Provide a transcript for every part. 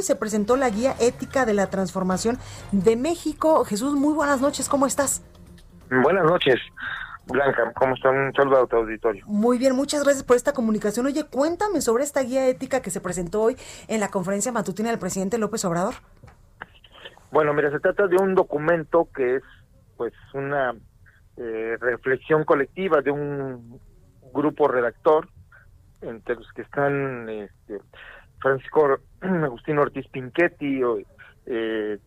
Hoy se presentó la guía ética de la transformación de México. Jesús, muy buenas noches, ¿cómo estás? Buenas noches. Blanca, ¿cómo están? Un saludo a tu auditorio. Muy bien, muchas gracias por esta comunicación. Oye, cuéntame sobre esta guía ética que se presentó hoy en la conferencia matutina del presidente López Obrador. Bueno, mira, se trata de un documento que es pues una eh, reflexión colectiva de un grupo redactor, entre los que están este, Francisco Agustín Ortiz Pinchetti, eh,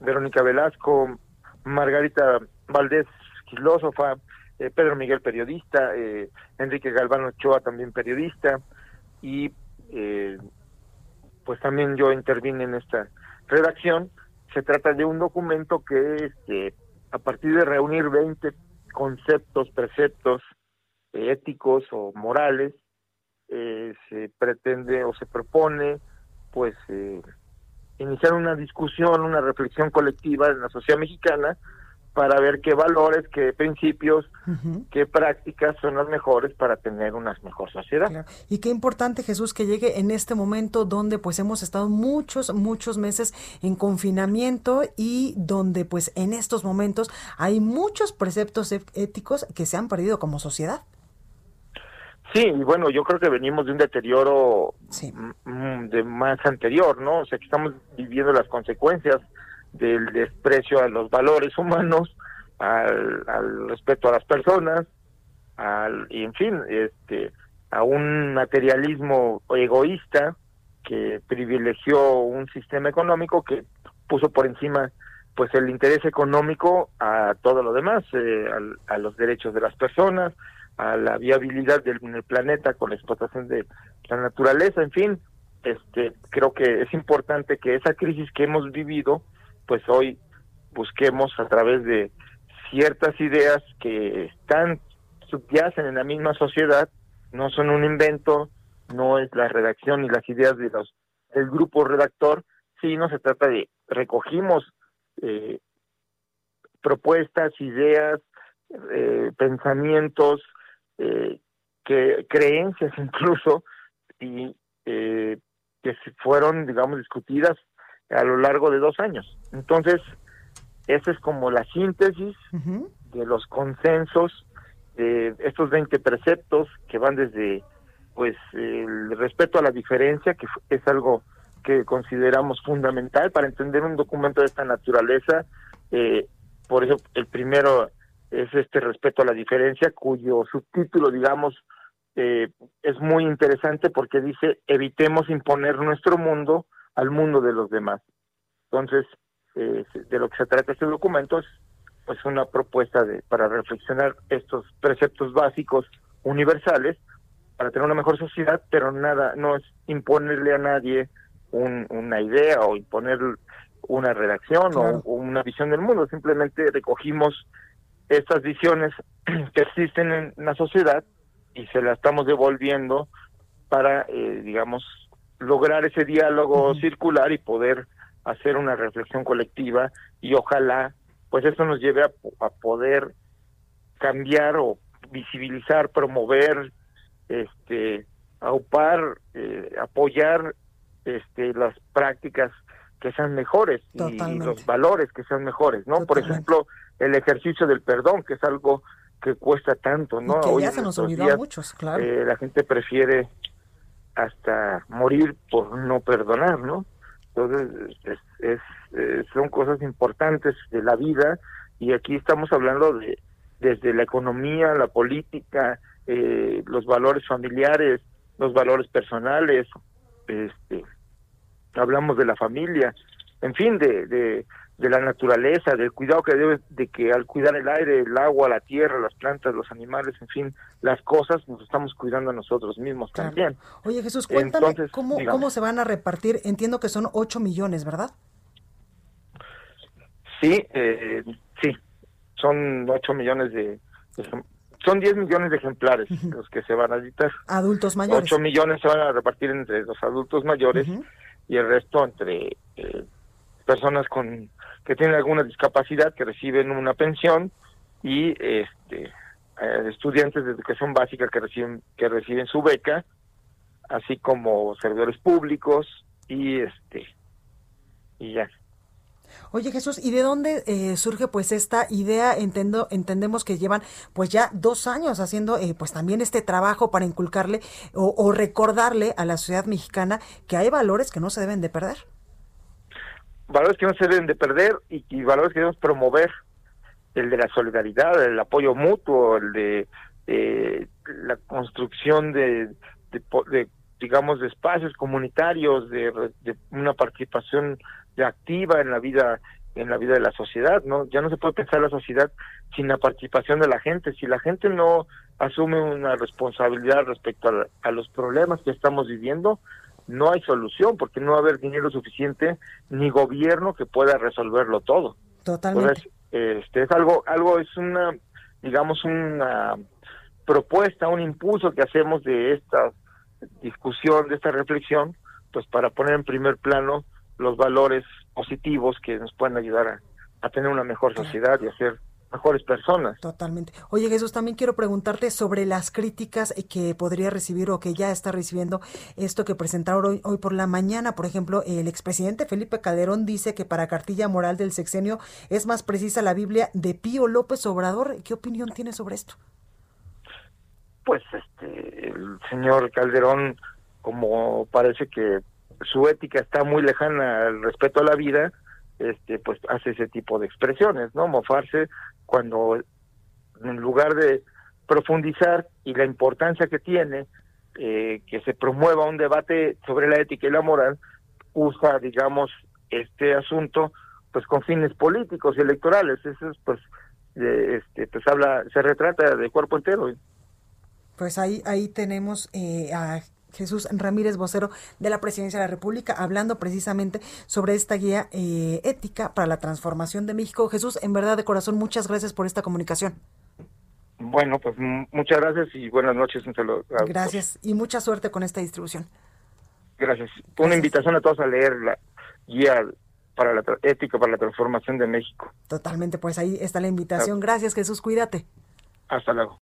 Verónica Velasco, Margarita Valdés, filósofa, eh, Pedro Miguel, periodista, eh, Enrique Galván Ochoa, también periodista, y pues también yo intervine en esta redacción. Se trata de un documento que, este, a partir de reunir 20 conceptos, preceptos éticos o morales, se pretende o se propone, pues, iniciar una discusión, una reflexión colectiva en la sociedad mexicana para ver qué valores, qué principios, qué prácticas son las mejores para tener una mejor sociedad. Y qué importante, Jesús, que llegue en este momento donde pues hemos estado muchos, muchos meses en confinamiento y donde pues en estos momentos hay muchos preceptos éticos que se han perdido como sociedad. Sí, y bueno, yo creo que venimos de un deterioro de más anterior, ¿no? O sea, que estamos viviendo las consecuencias del desprecio a los valores humanos, al, al respeto a las personas, al, y en fin, este, a un materialismo egoísta que privilegió un sistema económico que puso por encima pues el interés económico a todo lo demás, eh, a, los derechos de las personas, a la viabilidad del, planeta con la explotación de la naturaleza, en fin, este creo que es importante que esa crisis que hemos vivido pues hoy busquemos a través de ciertas ideas que están subyacen en la misma sociedad, no son un invento, no es la redacción ni las ideas de los del grupo redactor, sino se trata de recogimos eh, propuestas, ideas, eh, pensamientos, eh, que creencias incluso y que fueron, digamos, discutidas a lo largo de dos años. Entonces, esa es como la síntesis de los consensos de estos 20 preceptos que van desde pues el respeto a la diferencia, que es algo que consideramos fundamental para entender un documento de esta naturaleza. Eh, por eso el primero es este respeto a la diferencia, cuyo subtítulo, digamos, eh, es muy interesante porque dice evitemos imponer nuestro mundo al mundo de los demás. Entonces, eh, de lo que se trata este documento es pues una propuesta de para reflexionar estos preceptos básicos universales para tener una mejor sociedad, pero nada, no es imponerle a nadie una idea o imponer una redacción o, una visión del mundo, simplemente recogimos estas visiones que existen en la sociedad y se las estamos devolviendo para, eh, digamos, lograr ese diálogo circular y poder hacer una reflexión colectiva y ojalá pues eso nos lleve a, poder cambiar o visibilizar, promover, este, aupar, eh, apoyar este, las prácticas que sean mejores y los valores que sean mejores, ¿no? Por ejemplo, el ejercicio del perdón, que es algo que cuesta tanto, ¿no? que ya se nos olvidó a muchos, claro. Eh, la gente prefiere hasta morir por no perdonar, ¿no? Entonces, es, eh, son cosas importantes de la vida y aquí estamos hablando de desde la economía, la política, eh, los valores familiares, los valores personales, este, hablamos de la familia, en fin, de, de, de la naturaleza, del cuidado que debe, de que al cuidar el aire, el agua, la tierra, las plantas, los animales, en fin, las cosas, nos estamos cuidando a nosotros mismos también. Oye Jesús, cuéntame cómo, cómo se van a repartir, entiendo que son 8 millones, ¿verdad? Sí, eh, sí, son 8 millones de, son 10 millones de ejemplares los que se van a editar. Adultos mayores. 8 millones se van a repartir entre los adultos mayores y el resto entre eh, personas con que tienen alguna discapacidad que reciben una pensión y este eh, estudiantes de educación básica que reciben que reciben su beca así como servidores públicos y este y ya Oye Jesús, ¿y de dónde eh, surge pues esta idea? Entiendo, entendemos que llevan pues ya dos años haciendo eh, pues también este trabajo para inculcarle o, recordarle a la sociedad mexicana que hay valores que no se deben de perder. Valores que no se deben de perder y, valores que debemos promover. El de la solidaridad, el apoyo mutuo, el de la construcción de, digamos, de espacios comunitarios, de, de una participación activa en la vida en la vida de la sociedad, ¿no? Ya no se puede pensar la sociedad sin la participación de la gente. Si la gente no asume una responsabilidad respecto a, los problemas que estamos viviendo, no hay solución porque no va a haber dinero suficiente ni gobierno que pueda resolverlo todo. Totalmente. este es algo algo es una digamos una propuesta, un impulso que hacemos de esta discusión, de esta reflexión, pues para poner en primer plano los valores positivos que nos pueden ayudar a, tener una mejor sociedad y a ser mejores personas. Totalmente. Oye Jesús, también quiero preguntarte sobre las críticas que podría recibir o que ya está recibiendo esto que presentaron hoy, hoy por la mañana. Por ejemplo, el expresidente Felipe Calderón dice que para cartilla moral del sexenio es más precisa la Biblia de Pío López Obrador. ¿Qué opinión tiene sobre esto? Pues este, el señor Calderón, como parece que su ética está muy lejana al respeto a la vida, este, pues hace ese tipo de expresiones, ¿no? Mofarse cuando en lugar de profundizar y la importancia que tiene eh, que se promueva un debate sobre la ética y la moral, usa, digamos, este asunto pues con fines políticos y electorales. Eso es, pues, este, pues habla, se retrata de cuerpo entero. Pues ahí, ahí tenemos eh, a Jesús Ramírez, vocero de la Presidencia de la República, hablando precisamente sobre esta guía eh, ética para la transformación de México. Jesús, en verdad de corazón, muchas gracias por esta comunicación. Bueno, pues muchas gracias y buenas noches. Un saludo gracias y mucha suerte con esta distribución. Gracias. Una invitación a todos a leer la guía para la ética para la transformación de México. Totalmente, pues ahí está la invitación. Gracias, Jesús. Cuídate. Hasta luego.